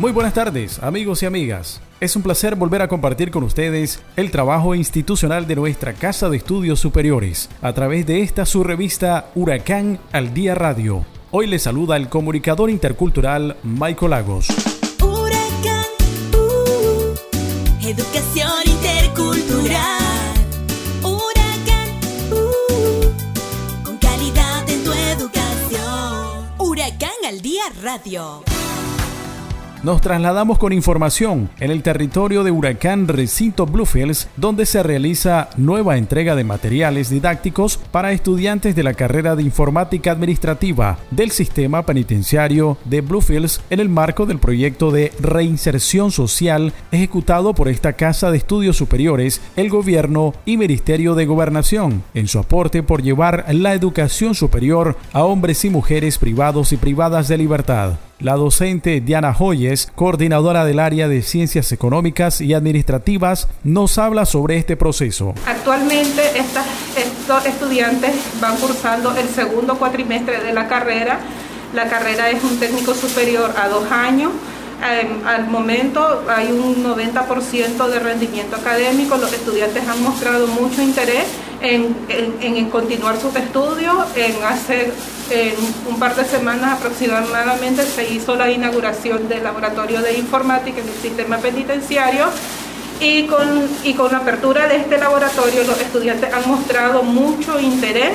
Muy buenas tardes, amigos y amigas. Es un placer volver a compartir con ustedes el trabajo institucional de nuestra Casa de Estudios Superiores a través de esta su revista Huracán al Día Radio. Hoy les saluda el comunicador intercultural Michael Lagos. Huracán, uh, educación intercultural. Radio. Nos trasladamos con información en el territorio de Huracán Recinto Bluefields, donde se realiza nueva entrega de materiales didácticos para estudiantes de la carrera de informática administrativa del sistema penitenciario de Bluefields en el marco del proyecto de reinserción social ejecutado por esta Casa de Estudios Superiores, el Gobierno y Ministerio de Gobernación, en su aporte por llevar la educación superior a hombres y mujeres privados y privadas de libertad. La docente Diana Joyes, coordinadora del área de Ciencias Económicas y Administrativas, nos habla sobre este proceso. Actualmente estos estudiantes van cursando el segundo cuatrimestre de la carrera. La carrera es un técnico superior a dos años. Al momento hay un 90% de rendimiento académico. Los estudiantes han mostrado mucho interés en, en, continuar sus estudios, en hacer un par de semanas aproximadamente se hizo la inauguración del laboratorio de informática en el sistema penitenciario y con, y con la apertura de este laboratorio los estudiantes han mostrado mucho interés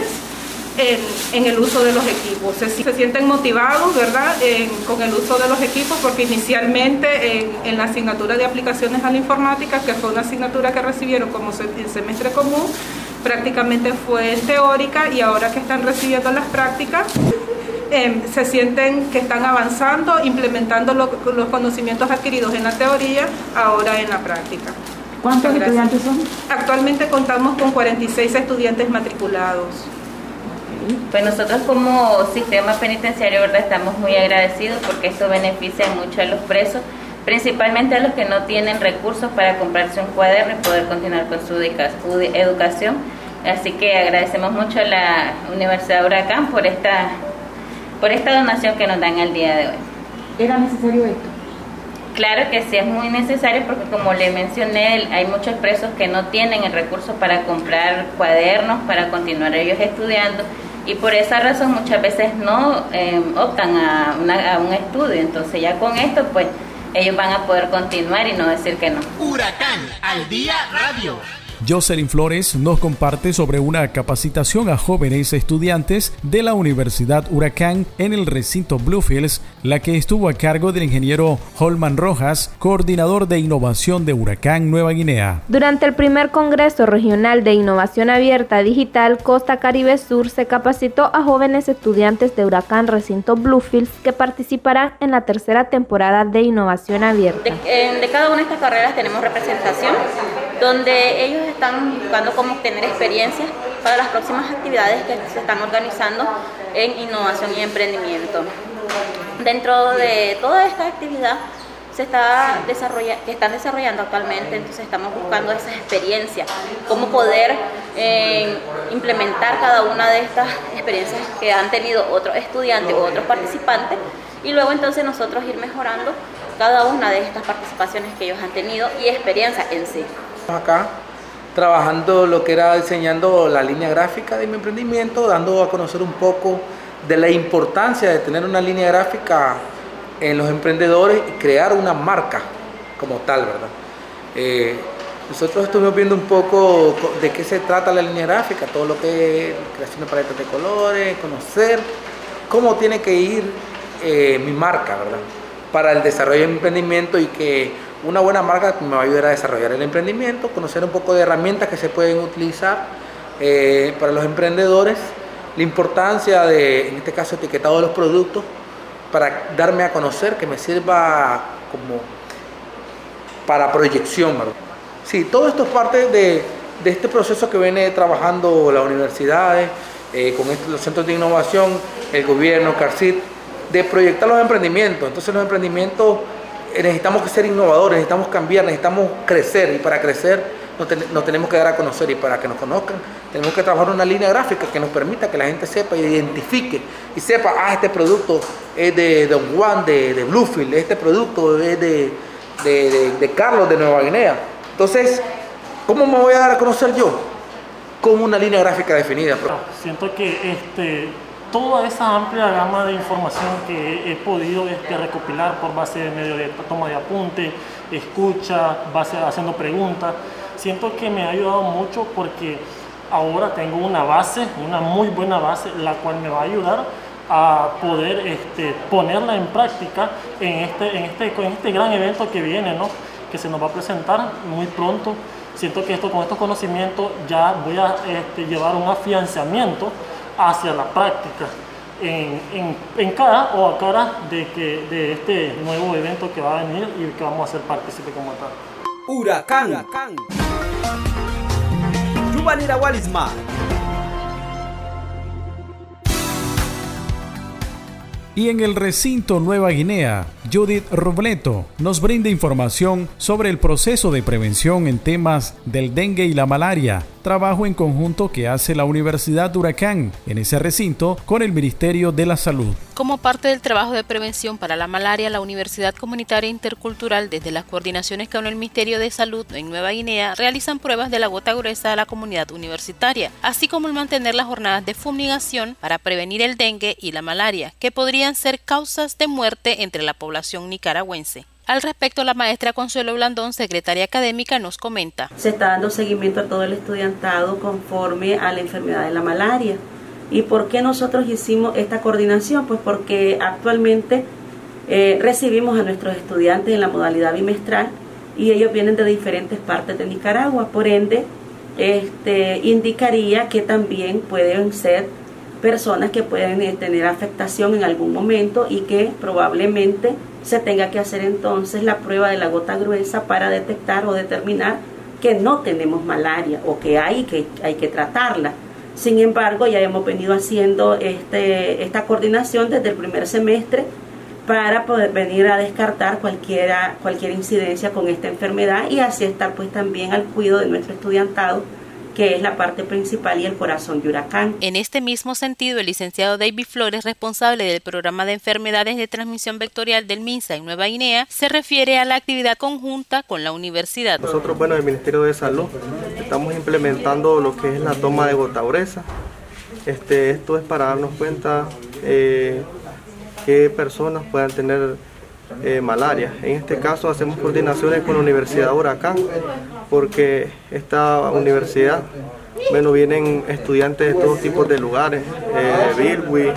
en, en el uso de los equipos. Se, se sienten motivados, ¿verdad?, en, con el uso de los equipos porque inicialmente en, en, la asignatura de aplicaciones a la informática, que fue una asignatura que recibieron como se, el semestre común, prácticamente fue teórica y ahora que están recibiendo las prácticas, eh, se sienten que están avanzando, implementando lo, los conocimientos adquiridos en la teoría, ahora en la práctica. ¿Cuántos estudiantes son? Actualmente contamos con 46 estudiantes matriculados. Pues nosotros como sistema penitenciario ¿verdad? estamos muy agradecidos porque esto beneficia mucho a los presos, principalmente a los que no tienen recursos para comprarse un cuaderno y poder continuar con su educación. Así que agradecemos mucho a la Universidad Huracán por esta, por esta donación que nos dan el día de hoy. ¿Era necesario esto? Claro que sí es muy necesario porque como le mencioné, hay muchos presos que no tienen el recurso para comprar cuadernos, para continuar ellos estudiando y por esa razón muchas veces no eh, optan a, una, a un estudio. Entonces ya con esto pues ellos van a poder continuar y no decir que no. Huracán al día radio. Jocelyn Flores nos comparte sobre una capacitación a jóvenes estudiantes de la Universidad Huracán en el recinto Bluefields, la que estuvo a cargo del ingeniero Holman Rojas, coordinador de innovación de Huracán Nueva Guinea. Durante el primer Congreso Regional de Innovación Abierta Digital Costa Caribe Sur se capacitó a jóvenes estudiantes de Huracán Recinto Bluefields que participarán en la tercera temporada de Innovación Abierta. De, de cada una de estas carreras tenemos representación donde ellos están buscando cómo obtener experiencias para las próximas actividades que se están organizando en innovación y emprendimiento. Dentro de toda esta actividad se está que están desarrollando actualmente, entonces estamos buscando esas experiencias, cómo poder eh, implementar cada una de estas experiencias que han tenido otros estudiantes o otros participantes y luego entonces nosotros ir mejorando cada una de estas participaciones que ellos han tenido y experiencia en sí. Acá trabajando lo que era diseñando la línea gráfica de mi emprendimiento, dando a conocer un poco de la importancia de tener una línea gráfica en los emprendedores y crear una marca como tal, ¿verdad? Eh, nosotros estuvimos viendo un poco de qué se trata la línea gráfica, todo lo que es creación de paletas de colores, conocer cómo tiene que ir eh, mi marca, ¿verdad? Para el desarrollo de mi emprendimiento y que una buena marca me va a ayudar a desarrollar el emprendimiento, conocer un poco de herramientas que se pueden utilizar eh, para los emprendedores, la importancia de, en este caso, etiquetado de los productos para darme a conocer, que me sirva como para proyección. Sí, todo esto es parte de, de este proceso que viene trabajando las universidades, eh, con los centros de innovación, el gobierno, CARCIT, de proyectar los emprendimientos. Entonces los emprendimientos necesitamos ser innovadores, necesitamos cambiar, necesitamos crecer y para crecer nos, tenemos que dar a conocer y para que nos conozcan tenemos que trabajar una línea gráfica que nos permita que la gente sepa y identifique y sepa, ah, este producto es de Don Juan de, de Bluefield, este producto es de, de, de Carlos de Nueva Guinea. Entonces, ¿cómo me voy a dar a conocer yo? Con una línea gráfica definida. Siento que este, toda esa amplia gama de información que he podido este, recopilar por base de medio de toma de apunte, escucha, base haciendo preguntas, siento que me ha ayudado mucho porque ahora tengo una base, una muy buena base, la cual me va a ayudar a poder este, ponerla en práctica en este, en, este, en este gran evento que viene, ¿no? que se nos va a presentar muy pronto. Siento que esto, con estos conocimientos ya voy a este, llevar un afianzamiento hacia la práctica en, en, en, cara o a cara de, que, de este nuevo evento que va a venir y que vamos a ser partícipe como tal. Huracán. Huracán. Walismar. Y en el recinto Nueva Guinea, Judith Robleto nos brinda información sobre el proceso de prevención en temas del dengue y la malaria, trabajo en conjunto que hace la Universidad de Huracán en ese recinto con el Ministerio de la Salud. Como parte del trabajo de prevención para la malaria, la Universidad Comunitaria Intercultural, desde las coordinaciones con el Ministerio de Salud en Nueva Guinea, realizan pruebas de la gota gruesa a la comunidad universitaria, así como el mantener las jornadas de fumigación para prevenir el dengue y la malaria, que podrían ser causas de muerte entre la población nicaragüense. Al respecto, la maestra Consuelo Blandón, secretaria académica, nos comenta. Se está dando seguimiento a todo el estudiantado conforme a la enfermedad de la malaria. ¿Y por qué nosotros hicimos esta coordinación? Pues porque actualmente eh, recibimos a nuestros estudiantes en la modalidad bimestral y ellos vienen de diferentes partes de Nicaragua. Por ende, este, indicaría que también pueden ser personas que pueden eh, tener afectación en algún momento y que probablemente se tenga que hacer entonces la prueba de la gota gruesa para detectar o determinar que no tenemos malaria o que hay que, hay que tratarla. Sin embargo, ya hemos venido haciendo este, esta coordinación desde el primer semestre para poder venir a descartar cualquiera, cualquier incidencia con esta enfermedad y así estar pues también al cuidado de nuestro estudiantado que es la parte principal y el corazón de Huracán. En este mismo sentido, el licenciado David Flores, responsable del programa de enfermedades de transmisión vectorial del MINSA en Nueva Guinea, se refiere a la actividad conjunta con la universidad. Nosotros, bueno, el Ministerio de Salud, estamos implementando lo que es la toma de gotauresa. Este, esto es para darnos cuenta eh, qué personas puedan tener eh, malaria. En este caso hacemos coordinaciones con la Universidad Huracán porque esta universidad, bueno, vienen estudiantes de todos tipos de lugares, eh, de Bilwi,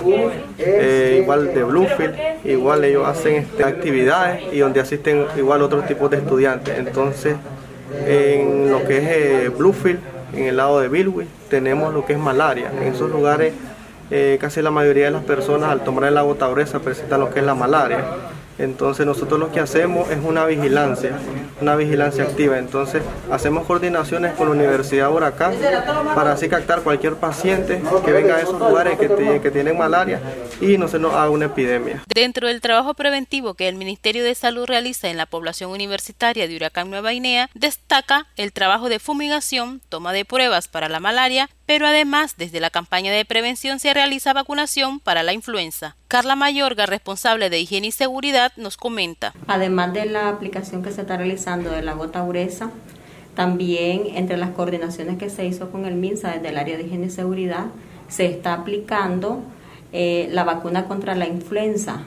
eh, igual de Bluefield, igual ellos hacen este, actividades y donde asisten igual otros tipos de estudiantes. Entonces, en lo que es eh, Bluefield, en el lado de Bilwi, tenemos lo que es malaria. En esos lugares, casi la mayoría de las personas al tomar el agua tauresa presentan lo que es la malaria. Entonces nosotros lo que hacemos es una vigilancia, una vigilancia activa. Entonces hacemos coordinaciones con la Universidad Huracán para así captar cualquier paciente que venga a esos lugares que, que tienen malaria y no se nos haga una epidemia. Dentro del trabajo preventivo que el Ministerio de Salud realiza en la población universitaria de Huracán Nueva Guinea, destaca el trabajo de fumigación, toma de pruebas para la malaria, pero además desde la campaña de prevención se realiza vacunación para la influenza. Carla Mayorga, responsable de higiene y seguridad, nos comenta. Además de la aplicación que se está realizando de la gota gruesa, también entre las coordinaciones que se hizo con el MINSA desde el área de higiene y seguridad, se está aplicando eh, la vacuna contra la influenza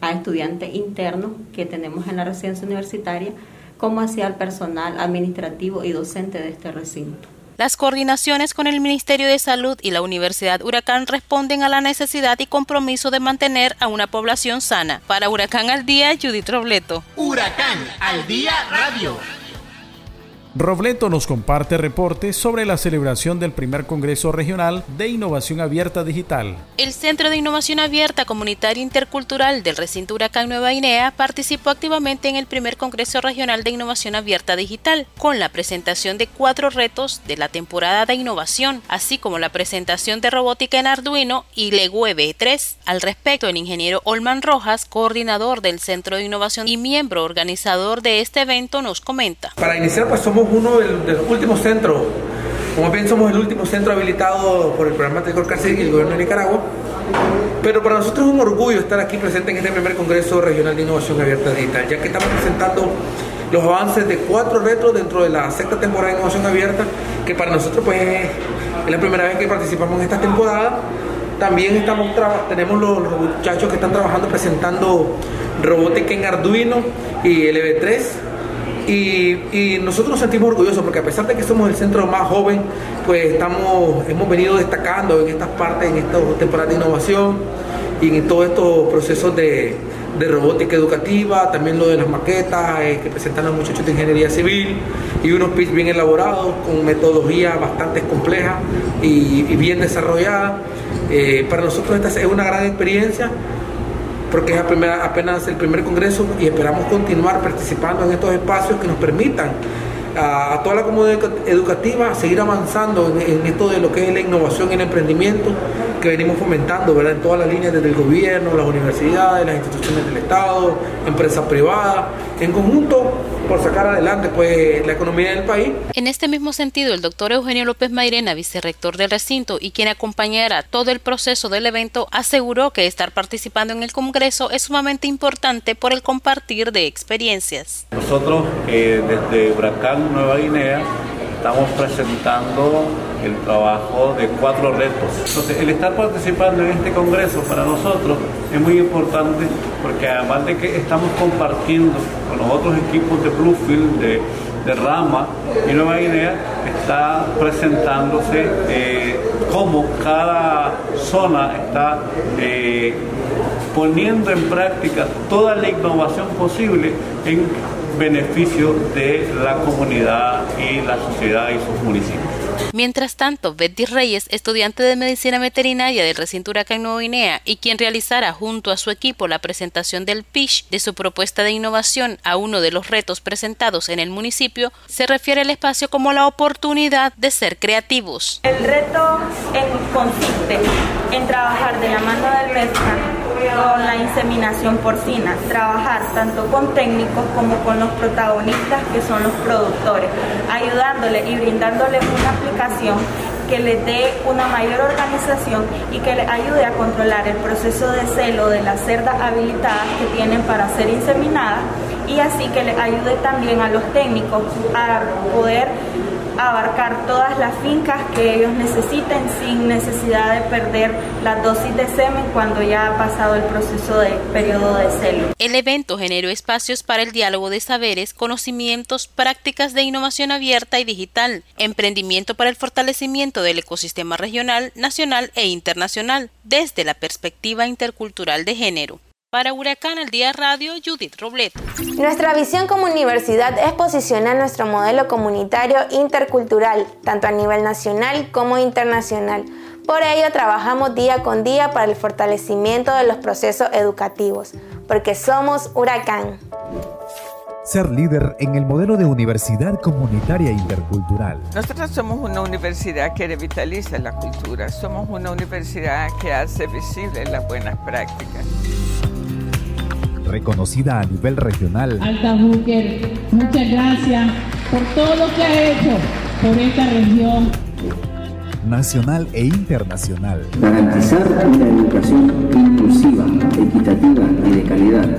a estudiantes internos que tenemos en la residencia universitaria, como hacia el personal administrativo y docente de este recinto. Las coordinaciones con el Ministerio de Salud y la Universidad Huracán responden a la necesidad y compromiso de mantener a una población sana. Para Huracán al Día, Judith Robleto. Huracán al Día Radio. Robleto nos comparte reportes sobre la celebración del primer Congreso Regional de Innovación Abierta Digital. El Centro de Innovación Abierta Comunitaria Intercultural del recinto Huracán Nueva Guinea participó activamente en el primer Congreso Regional de Innovación Abierta Digital, con la presentación de cuatro retos de la temporada de innovación, así como la presentación de robótica en Arduino y Lego EV3. Al respecto, el ingeniero Olman Rojas, coordinador del Centro de Innovación y miembro organizador de este evento, nos comenta. Para iniciar, pues somos somos uno del, de los últimos centros, como bien somos el último centro habilitado por el programa de Cárcel y el gobierno de Nicaragua, pero para nosotros es un orgullo estar aquí presente en este primer Congreso Regional de Innovación Abierta Digital, ya que estamos presentando los avances de cuatro retos dentro de la sexta temporada de Innovación Abierta, que para nosotros pues es la primera vez que participamos en esta temporada. También estamos tenemos los, los muchachos que están trabajando presentando robótica en Arduino y LV3 y, nosotros nos sentimos orgullosos porque a pesar de que somos el centro más joven, pues estamos, hemos venido destacando en estas partes, en estas temporadas de innovación y en todos estos procesos de, de robótica educativa, también lo de las maquetas eh, que presentan los muchachos de ingeniería civil y unos pitch bien elaborados con metodología bastante compleja y, bien desarrollada. Eh, para nosotros esta es una gran experiencia porque es apenas el primer congreso y esperamos continuar participando en estos espacios que nos permitan a, toda la comunidad educativa seguir avanzando en, esto de lo que es la innovación y el emprendimiento que venimos fomentando ¿verdad? en todas las líneas desde el gobierno, las universidades, las instituciones del Estado, empresas privadas, en conjunto por sacar adelante pues la economía del país. En este mismo sentido, el doctor Eugenio López Mairena, vicerrector del recinto y quien acompañara todo el proceso del evento, aseguró que estar participando en el Congreso es sumamente importante por el compartir de experiencias. Nosotros eh, desde Huracán Nueva Guinea estamos presentando el trabajo de cuatro retos. Entonces, el estar participando en este congreso para nosotros es muy importante porque además de que estamos compartiendo con los otros equipos de Bluefield, de, Rama y Nueva Guinea, está presentándose eh, cómo cada zona está eh, poniendo en práctica toda la innovación posible en beneficio de la comunidad y la sociedad y sus municipios. Mientras tanto, Betty Reyes, estudiante de medicina veterinaria del recinto Huracán Nueva Guinea y quien realizara junto a su equipo la presentación del pitch de su propuesta de innovación a uno de los retos presentados en el municipio, se refiere al espacio como la oportunidad de ser creativos. El reto consiste en trabajar de la mano del MESCA con la inseminación porcina, trabajar tanto con técnicos como con los protagonistas que son los productores, ayudándoles y brindándoles una aplicación que les dé una mayor organización y que les ayude a controlar el proceso de celo de las cerdas habilitadas que tienen para ser inseminadas y así que les ayude también a los técnicos a poder abarcar todas las fincas que ellos necesiten sin necesidad de perder la dosis de semen cuando ya ha pasado el proceso de periodo de celo. El evento generó espacios para el diálogo de saberes, conocimientos, prácticas de innovación abierta y digital, emprendimiento para el fortalecimiento del ecosistema regional, nacional e internacional, desde la perspectiva intercultural de género. Para Huracán al Día Radio, Judith Robleto. Nuestra visión como universidad es posicionar nuestro modelo comunitario intercultural, tanto a nivel nacional como internacional. Por ello, trabajamos día con día para el fortalecimiento de los procesos educativos, porque somos Huracán. Ser líder en el modelo de universidad comunitaria intercultural. Nosotros somos una universidad que revitaliza la cultura, somos una universidad que hace visibles las buenas prácticas reconocida a nivel regional. Alta Booker, muchas gracias por todo lo que ha hecho por esta región. Nacional e internacional. Garantizar una educación inclusiva, equitativa y de calidad.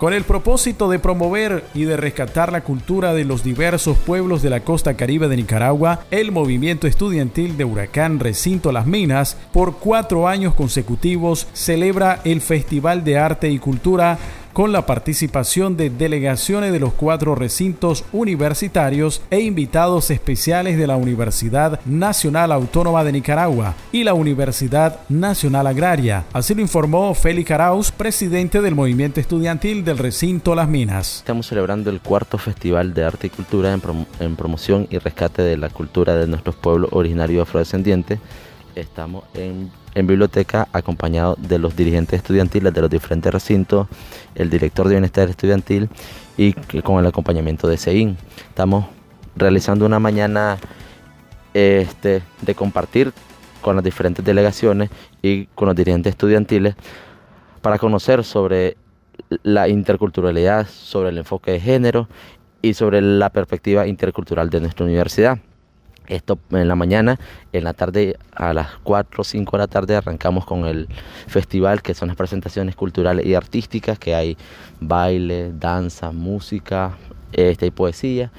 Con el propósito de promover y de rescatar la cultura de los diversos pueblos de la costa caribe de Nicaragua, el movimiento estudiantil de Huracán Recinto Las Minas, por cuatro años consecutivos, celebra el Festival de Arte y Cultura con la participación de delegaciones de los cuatro recintos universitarios e invitados especiales de la Universidad Nacional Autónoma de Nicaragua y la Universidad Nacional Agraria. Así lo informó Félix Arauz, presidente del movimiento estudiantil del recinto Las Minas. Estamos celebrando el cuarto Festival de Arte y Cultura en, en promoción y rescate de la cultura de nuestros pueblos originarios afrodescendientes. Estamos en en biblioteca acompañado de los dirigentes estudiantiles de los diferentes recintos, el director de bienestar estudiantil y con el acompañamiento de SEIN. Estamos realizando una mañana este, de compartir con las diferentes delegaciones y con los dirigentes estudiantiles para conocer sobre la interculturalidad, sobre el enfoque de género y sobre la perspectiva intercultural de nuestra universidad. Esto en la mañana, en la tarde a las 4 o 5 de la tarde arrancamos con el festival que son las presentaciones culturales y artísticas que hay baile, danza, música, este, y poesía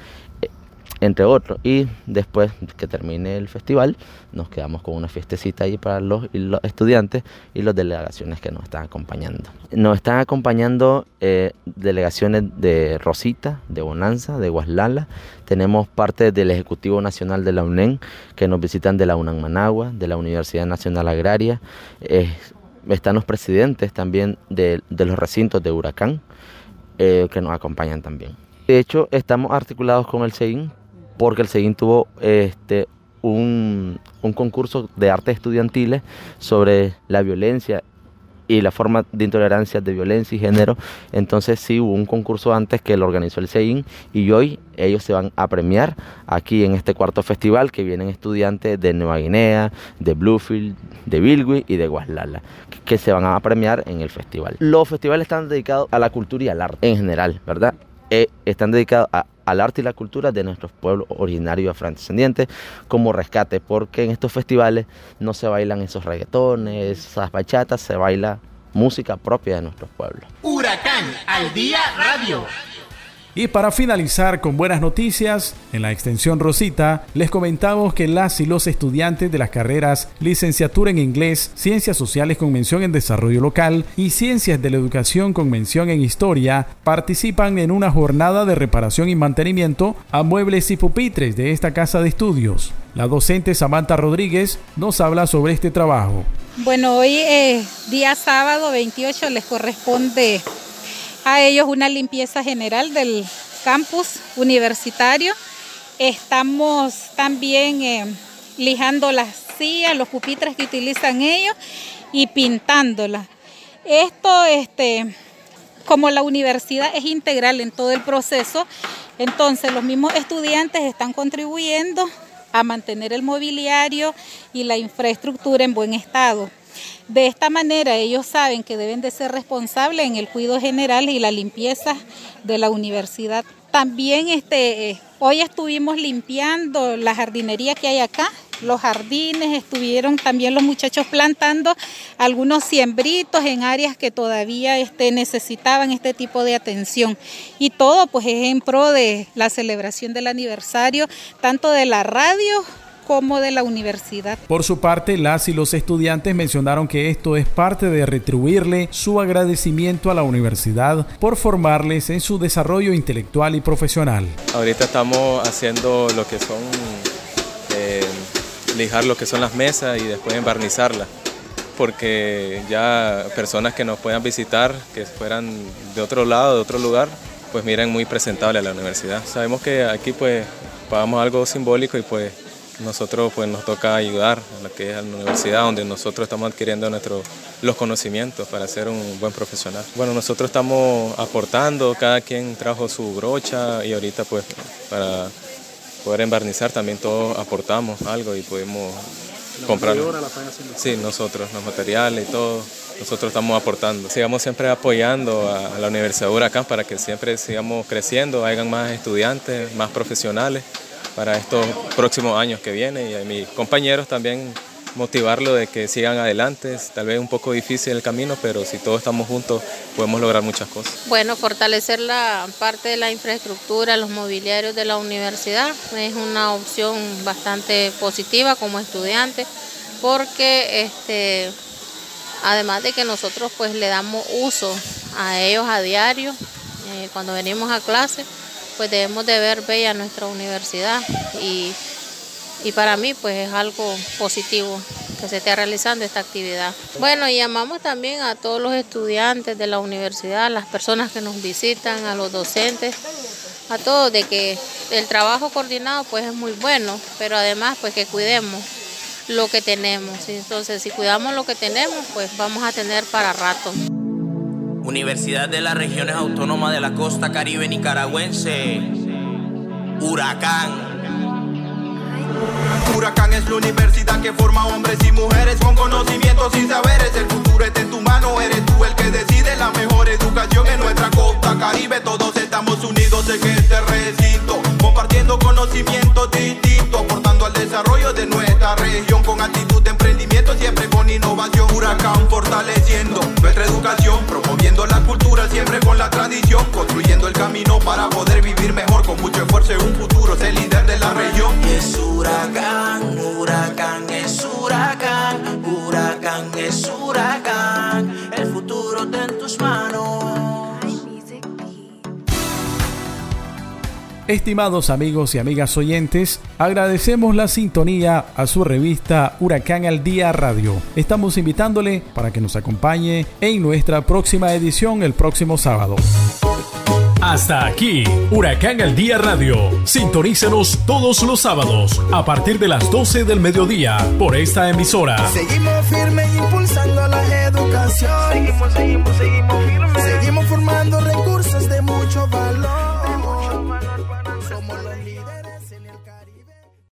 entre otros. Y después que termine el festival, nos quedamos con una fiestecita ahí para los, estudiantes y las delegaciones que nos están acompañando. Nos están acompañando eh, delegaciones de Rosita, de Bonanza, de Guaslala. Tenemos parte del Ejecutivo Nacional de la UNEN que nos visitan de la UNAM Managua, de la Universidad Nacional Agraria. están los presidentes también de, los recintos de Huracán eh, que nos acompañan también. De hecho, estamos articulados con el CEIN porque el SEGIN tuvo este, un, concurso de artes estudiantiles sobre la violencia y la forma de intolerancia de violencia y género. Entonces sí hubo un concurso antes que lo organizó el CEIN y hoy ellos se van a premiar aquí en este cuarto festival que vienen estudiantes de Nueva Guinea, de Bluefield, de Bilwi y de Guaslala que se van a premiar en el festival. Los festivales están dedicados a la cultura y al arte en general, ¿verdad? Eh, están dedicados a al arte y la cultura de nuestros pueblos originarios afrodescendientes como rescate, porque en estos festivales no se bailan esos reggaetones, esas bachatas, se baila música propia de nuestros pueblos. Huracán al día radio. Y para finalizar con buenas noticias, en la extensión Rosita les comentamos que las y los estudiantes de las carreras Licenciatura en Inglés, Ciencias Sociales con mención en Desarrollo Local y Ciencias de la Educación con mención en Historia participan en una jornada de reparación y mantenimiento a muebles y pupitres de esta casa de estudios. La docente Samantha Rodríguez nos habla sobre este trabajo. Bueno, hoy día sábado 28 les corresponde a ellos una limpieza general del campus universitario. Estamos también eh, lijando las sillas, los pupitres que utilizan ellos y pintándolas. Esto, este, como la universidad es integral en todo el proceso, entonces los mismos estudiantes están contribuyendo a mantener el mobiliario y la infraestructura en buen estado. De esta manera ellos saben que deben de ser responsables en el cuidado general y la limpieza de la universidad. También este, hoy estuvimos limpiando la jardinería que hay acá, los jardines, estuvieron también los muchachos plantando algunos siembritos en áreas que todavía este, necesitaban este tipo de atención. Y todo pues es en pro de la celebración del aniversario, tanto de la radio como de la universidad. Por su parte, las y los estudiantes mencionaron que esto es parte de retribuirle su agradecimiento a la universidad por formarles en su desarrollo intelectual y profesional. Ahorita estamos haciendo lo que son eh, lijar lo que son las mesas y después embarnizarlas porque ya personas que nos puedan visitar, que fueran de otro lado, de otro lugar, pues miren muy presentable a la universidad. Sabemos que aquí pues pagamos algo simbólico y pues nosotros pues nos toca ayudar a lo que es la universidad donde nosotros estamos adquiriendo nuestro, los conocimientos para ser un buen profesional. Bueno, nosotros estamos aportando, cada quien trajo su brocha y ahorita pues para poder embarnizar también todos aportamos algo y podemos comprar. Sí, nosotros, los materiales y todo. Nosotros estamos aportando. Sigamos siempre apoyando a, a la Universidad de Huracán para que siempre sigamos creciendo, hayan más estudiantes, más profesionales para estos próximos años que vienen y a mis compañeros también motivarlo de que sigan adelante. Es tal vez un poco difícil el camino, pero si todos estamos juntos podemos lograr muchas cosas. Bueno, fortalecer la parte de la infraestructura, los mobiliarios de la universidad es una opción bastante positiva como estudiante porque este, además de que nosotros pues le damos uso a ellos a diario, eh, cuando venimos a clase, pues debemos de ver bella nuestra universidad y, y para mí pues es algo positivo que se esté realizando esta actividad. Bueno, y llamamos también a todos los estudiantes de la universidad, las personas que nos visitan, a los docentes, a todos de que el trabajo coordinado pues es muy bueno, pero además pues que cuidemos lo que tenemos. Entonces, si cuidamos lo que tenemos, pues vamos a tener para rato. Universidad de las Regiones Autónomas de la Costa Caribe Nicaragüense. Huracán. Huracán es la universidad que forma hombres y mujeres con conocimientos y saberes. El futuro está en tu mano, eres tú el que decide la mejor educación en nuestra costa caribe. Todos estamos unidos en este recinto, compartiendo conocimientos distintos, aportando al desarrollo de nuestra región con actitud de emprendimiento, siempre con innovación. Huracán fortaleciendo nuestra educación, promoviendo la cultura, siempre con la tradición, construyendo el camino para poder vivir mejor con mucho esfuerzo en un futuro, ser líder de la región. Es huracán, huracán es huracán, huracán es huracán, el futuro está en tus manos. Estimados amigos y amigas oyentes, agradecemos la sintonía a su revista Huracán al Día Radio. Estamos invitándole para que nos acompañe en nuestra próxima edición el próximo sábado. Hasta aquí, Huracán al Día Radio. Sintonícenos todos los sábados a partir de las 12 del mediodía por esta emisora. Seguimos firmes impulsando la educación. Seguimos, seguimos, seguimos firmes. Seguimos formando recursos.